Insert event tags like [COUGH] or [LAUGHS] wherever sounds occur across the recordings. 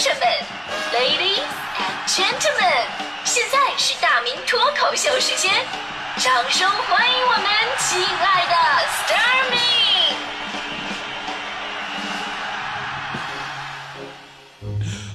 生们，Ladies and Gentlemen，现在是大明脱口秀时间，掌声欢迎我们亲爱的 s t a r m y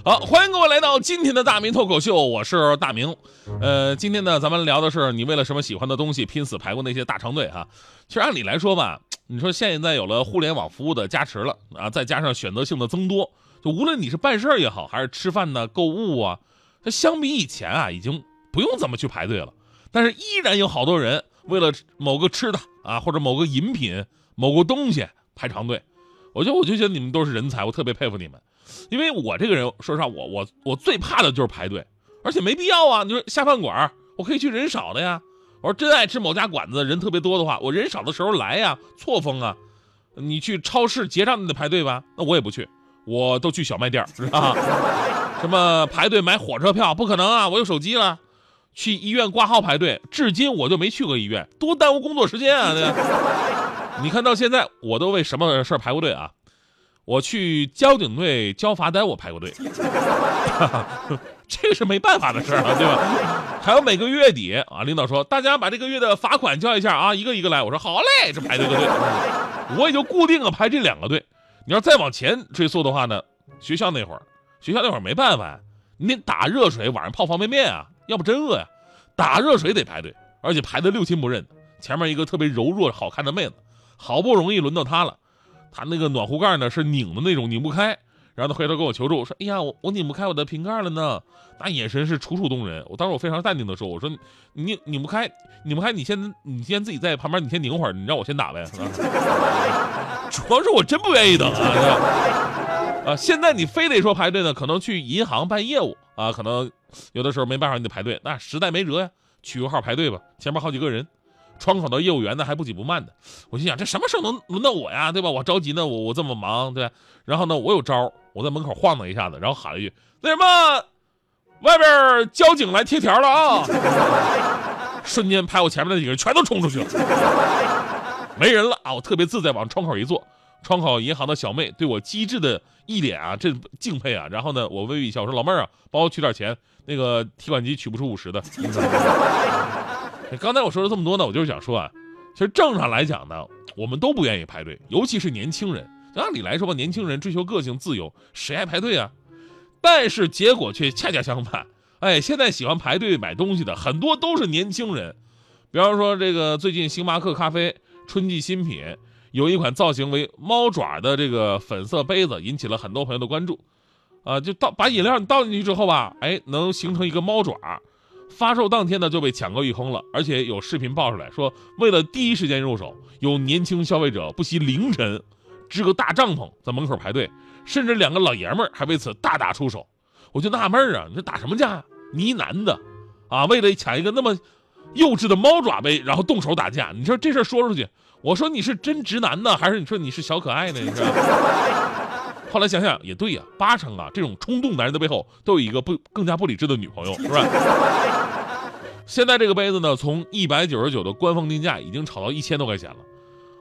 好，欢迎各位来到今天的大明脱口秀，我是大明。呃，今天呢，咱们聊的是你为了什么喜欢的东西拼死排过那些大长队啊。其实按理来说吧，你说现在有了互联网服务的加持了啊，再加上选择性的增多。就无论你是办事儿也好，还是吃饭呢、购物啊，它相比以前啊，已经不用怎么去排队了。但是依然有好多人为了某个吃的啊，或者某个饮品、某个东西排长队。我觉得，我就觉得你们都是人才，我特别佩服你们。因为我这个人，说实话，我我我最怕的就是排队，而且没必要啊。你说下饭馆，我可以去人少的呀。我说真爱吃某家馆子，人特别多的话，我人少的时候来呀，错峰啊。你去超市结账，你得排队吧？那我也不去。我都去小卖店是吧？[LAUGHS] 什么排队买火车票不可能啊！我有手机了。去医院挂号排队，至今我就没去过医院，多耽误工作时间啊！[LAUGHS] 对你看到现在，我都为什么事儿排过队啊？我去交警队交罚单，我排过队。[LAUGHS] 这个是没办法的事儿啊，对吧？还有每个月底啊，领导说大家把这个月的罚款交一下啊，一个一个来。我说好嘞，这排这个队，我也就固定了排这两个队。你要再往前追溯的话呢，学校那会儿，学校那会儿没办法，你得打热水，晚上泡方便面啊，要不真饿呀。打热水得排队，而且排的六亲不认。前面一个特别柔弱好看的妹子，好不容易轮到她了，她那个暖壶盖呢是拧的那种，拧不开。然后他回头跟我求助，说：“哎呀，我我拧不开我的瓶盖了呢。”那眼神是楚楚动人。我当时我非常淡定的说：“我说你拧不开，拧不开，你先你先自己在旁边，你先拧会儿，你让我先打呗。” [LAUGHS] 主要是我真不愿意等啊！啊，现在你非得说排队呢，可能去银行办业务啊，可能有的时候没办法，你得排队。那实在没辙呀，取个号排队吧。前面好几个人，窗口的业务员呢还不紧不慢的。我心想，这什么时候能轮到我呀？对吧？我着急呢，我我这么忙，对。然后呢，我有招，我在门口晃荡一下子，然后喊了一句：“那什么，外边交警来贴条了啊！” [LAUGHS] 瞬间排我前面那几个人全都冲出去了。没人了啊！我特别自在，往窗口一坐。窗口银行的小妹对我机智的一脸啊，这敬佩啊。然后呢，我微微一笑，我说：“老妹儿啊，帮我取点钱，那个提款机取不出五十的。”刚才我说了这么多呢，我就是想说啊，其实正常来讲呢，我们都不愿意排队，尤其是年轻人。按理来说吧，年轻人追求个性自由，谁爱排队啊？但是结果却恰恰相反。哎，现在喜欢排队买东西的很多都是年轻人。比方说这个最近星巴克咖啡。春季新品有一款造型为猫爪的这个粉色杯子，引起了很多朋友的关注。啊，就倒把饮料倒进去之后吧，哎，能形成一个猫爪。发售当天呢就被抢购一空了，而且有视频爆出来说，为了第一时间入手，有年轻消费者不惜凌晨支个大帐篷在门口排队，甚至两个老爷们儿还为此大打出手。我就纳闷啊，你这打什么架呀？你一男的啊，为了抢一个那么。幼稚的猫爪杯，然后动手打架，你说这事说出去，我说你是真直男呢，还是你说你是小可爱呢？你说。[LAUGHS] 后来想想也对呀，八成啊，这种冲动男人的背后都有一个不更加不理智的女朋友，是吧？[LAUGHS] 现在这个杯子呢，从一百九十九的官方定价已经炒到一千多块钱了，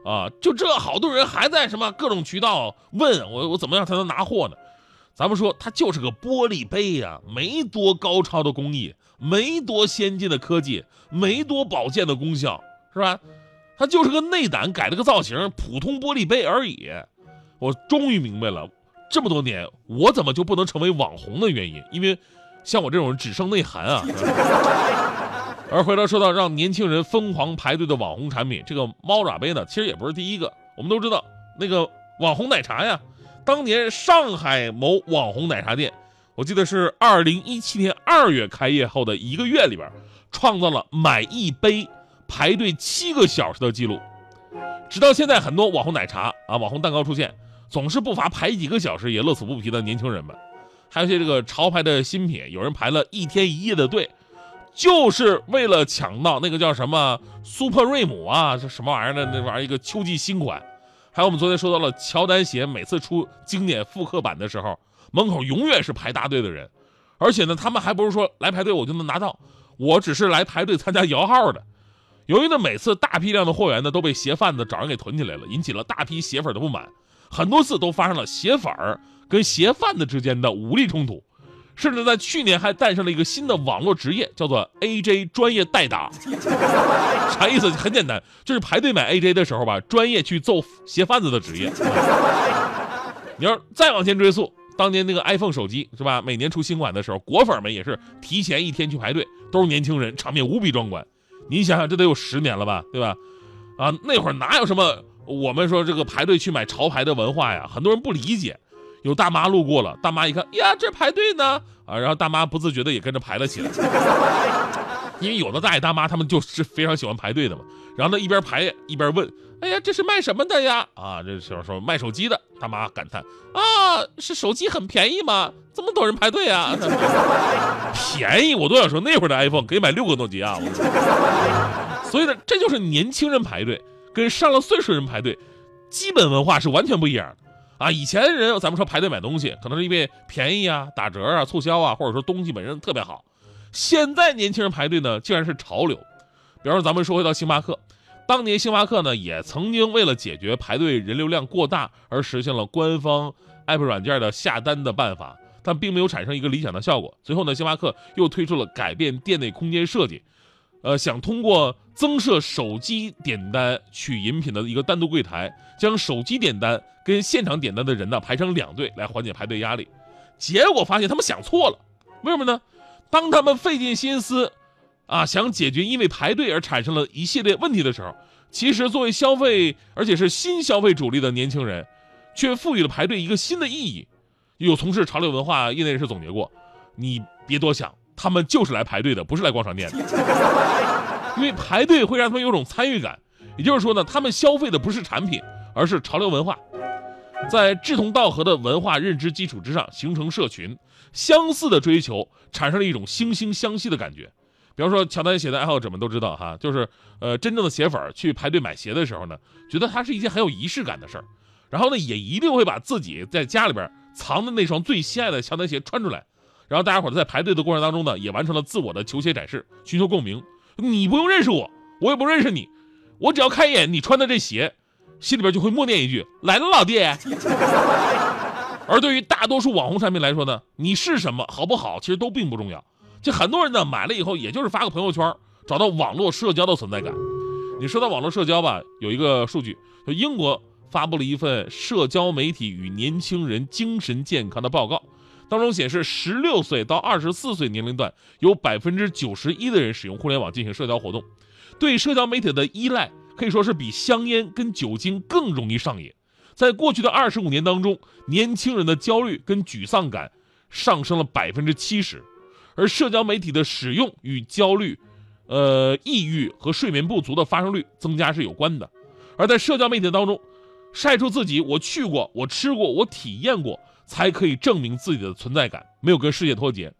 啊，就这好多人还在什么各种渠道问我，我怎么样才能拿货呢？咱们说它就是个玻璃杯呀，没多高超的工艺，没多先进的科技，没多保健的功效，是吧？它就是个内胆改了个造型，普通玻璃杯而已。我终于明白了，这么多年我怎么就不能成为网红的原因，因为像我这种人只剩内涵啊。而回头说到让年轻人疯狂排队的网红产品，这个猫爪杯呢，其实也不是第一个。我们都知道那个网红奶茶呀。当年上海某网红奶茶店，我记得是二零一七年二月开业后的一个月里边，创造了买一杯排队七个小时的记录。直到现在，很多网红奶茶啊、网红蛋糕出现，总是不乏排几个小时也乐此不疲的年轻人们。还有些这个潮牌的新品，有人排了一天一夜的队，就是为了抢到那个叫什么 Super 瑞姆啊，这什么玩意儿的那玩意儿一个秋季新款。还有我们昨天说到了乔丹鞋，每次出经典复刻版的时候，门口永远是排大队的人，而且呢，他们还不是说来排队我就能拿到，我只是来排队参加摇号的。由于呢，每次大批量的货源呢都被鞋贩子找人给囤起来了，引起了大批鞋粉的不满，很多次都发生了鞋粉儿跟鞋贩子之间的武力冲突，甚至在去年还诞生了一个新的网络职业，叫做 AJ 专业代打。啥意思？很简单，就是排队买 AJ 的时候吧，专业去揍鞋贩子的职业。你要再往前追溯，当年那个 iPhone 手机是吧？每年出新款的时候，果粉们也是提前一天去排队，都是年轻人，场面无比壮观。你想想，这得有十年了吧，对吧？啊，那会儿哪有什么我们说这个排队去买潮牌的文化呀？很多人不理解。有大妈路过了，大妈一看呀，这排队呢啊，然后大妈不自觉的也跟着排了起来。[LAUGHS] 因为有的大爷大妈他们就是非常喜欢排队的嘛。然后呢，一边排一边问：“哎呀，这是卖什么的呀？”啊，这时候说卖手机的。大妈感叹：“啊，是手机很便宜吗？这么多人排队啊？[LAUGHS] 便宜我都想说那会儿的 iPhone 可以买六个诺基亚。所以呢，这就是年轻人排队跟上了岁数人排队，基本文化是完全不一样的。啊，以前人咱们说排队买东西，可能是因为便宜啊、打折啊、促销啊，或者说东西本身特别好。现在年轻人排队呢，竟然是潮流。比方说，咱们说回到星巴克，当年星巴克呢也曾经为了解决排队人流量过大而实现了官方 app 软件的下单的办法，但并没有产生一个理想的效果。随后呢，星巴克又推出了改变店内空间设计，呃，想通过增设手机点单取饮品的一个单独柜台，将手机点单跟现场点单的人呢排成两队，来缓解排队压力。结果发现他们想错了，为什么呢？当他们费尽心思，啊，想解决因为排队而产生了一系列问题的时候，其实作为消费，而且是新消费主力的年轻人，却赋予了排队一个新的意义。有从事潮流文化业内人士总结过，你别多想，他们就是来排队的，不是来逛商店的。因为排队会让他们有种参与感，也就是说呢，他们消费的不是产品，而是潮流文化。在志同道合的文化认知基础之上形成社群，相似的追求产生了一种惺惺相惜的感觉。比方说，乔丹鞋的爱好者们都知道哈，就是呃，真正的鞋粉去排队买鞋的时候呢，觉得它是一件很有仪式感的事儿，然后呢，也一定会把自己在家里边藏的那双最心爱的乔丹鞋穿出来，然后大家伙在排队的过程当中呢，也完成了自我的球鞋展示，寻求共鸣。你不用认识我，我也不认识你，我只要看一眼你穿的这鞋。心里边就会默念一句：“来了，老弟。” [LAUGHS] 而对于大多数网红产品来说呢，你是什么好不好，其实都并不重要。就很多人呢买了以后，也就是发个朋友圈，找到网络社交的存在感。你说到网络社交吧，有一个数据，就英国发布了一份社交媒体与年轻人精神健康的报告，当中显示，十六岁到二十四岁年龄段有百分之九十一的人使用互联网进行社交活动，对社交媒体的依赖。可以说是比香烟跟酒精更容易上瘾。在过去的二十五年当中，年轻人的焦虑跟沮丧感上升了百分之七十，而社交媒体的使用与焦虑、呃抑郁和睡眠不足的发生率增加是有关的。而在社交媒体当中，晒出自己我去过、我吃过、我体验过，才可以证明自己的存在感，没有跟世界脱节。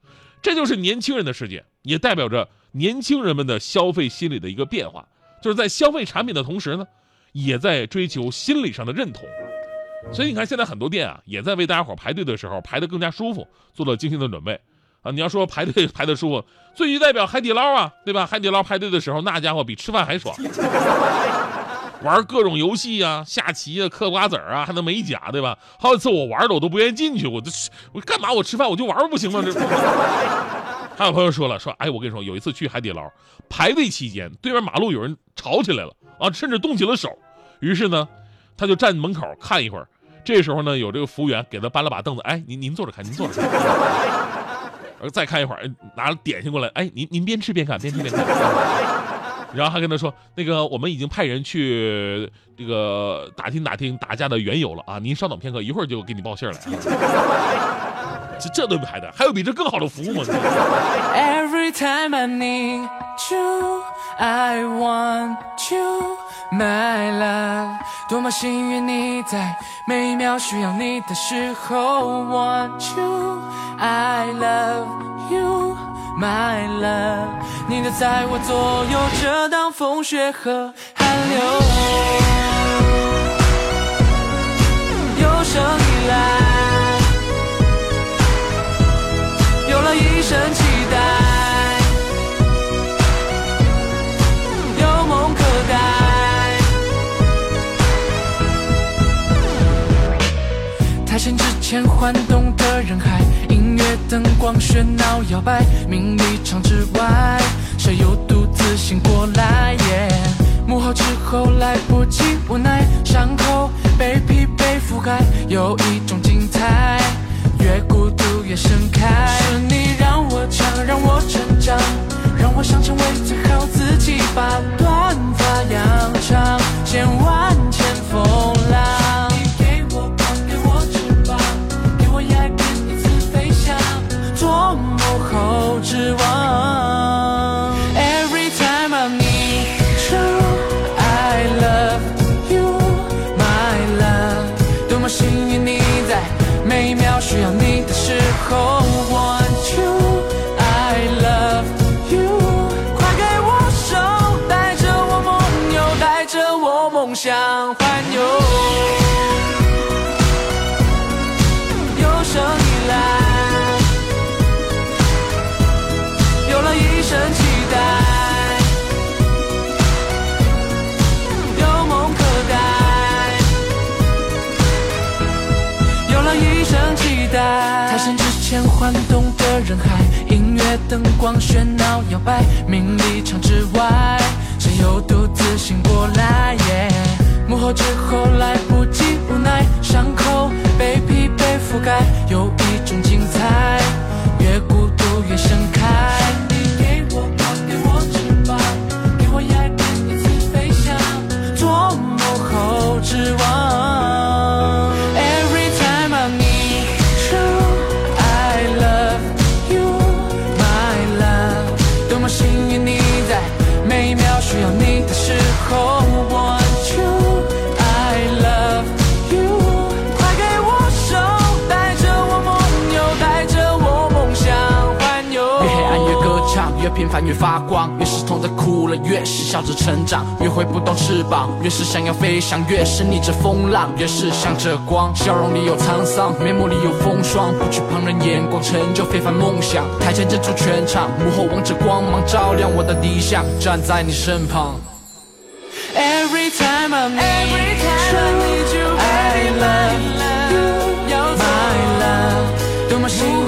这就是年轻人的世界，也代表着年轻人们的消费心理的一个变化。就是在消费产品的同时呢，也在追求心理上的认同，所以你看现在很多店啊，也在为大家伙排队的时候排得更加舒服，做了精心的准备啊。你要说排队排得舒服，最具代表海底捞啊，对吧？海底捞排队的时候，那家伙比吃饭还爽，玩各种游戏啊，下棋啊，嗑瓜子啊，还能美甲，对吧？好几次我玩的我都不愿意进去，我这我干嘛？我吃饭我就玩不行吗？这。还有朋友说了，说哎，我跟你说，有一次去海底捞排队期间，对面马路有人吵起来了啊，甚至动起了手。于是呢，他就站门口看一会儿。这时候呢，有这个服务员给他搬了把凳子，哎，您您坐着看，您坐着看。[LAUGHS] 再看一会儿，拿了点心过来，哎，您您边吃边看，边吃边看。然后还跟他说，那个我们已经派人去这个打听打听打架的缘由了啊，您稍等片刻，一会儿就给你报信来。[LAUGHS] 这这都排的，还有比这更好的服务吗？Every time I need you, I want you, my love。多么幸运你在每一秒需要你的时候，want you, I love you, my love。你的在我左右，遮挡风雪和寒流。有生以来。有了一生，台前之前。晃动的人海，音乐灯光喧闹摇摆，名利场之外，谁又独自醒过来？幕后之后来不及无奈，伤口被疲惫覆盖，有一种精彩，越孤独越盛开。是你让我强，让我成长，让我想成为最好自己，把短发扬长，千万千风前晃动的人海，音乐灯光喧闹摇摆，名利场之外，谁又独自醒过来？幕后之后来不及无平凡越发光，越是痛的哭了，越是笑着成长，越挥不动翅膀，越是想要飞翔，越是逆着风浪，越是向着光。笑容里有沧桑，面目里有风霜，不惧旁人眼光，成就非凡梦想。台前镇住全场，幕后王者光芒照亮我的理想，站在你身旁。Every time I need you, I love you, my love。多么幸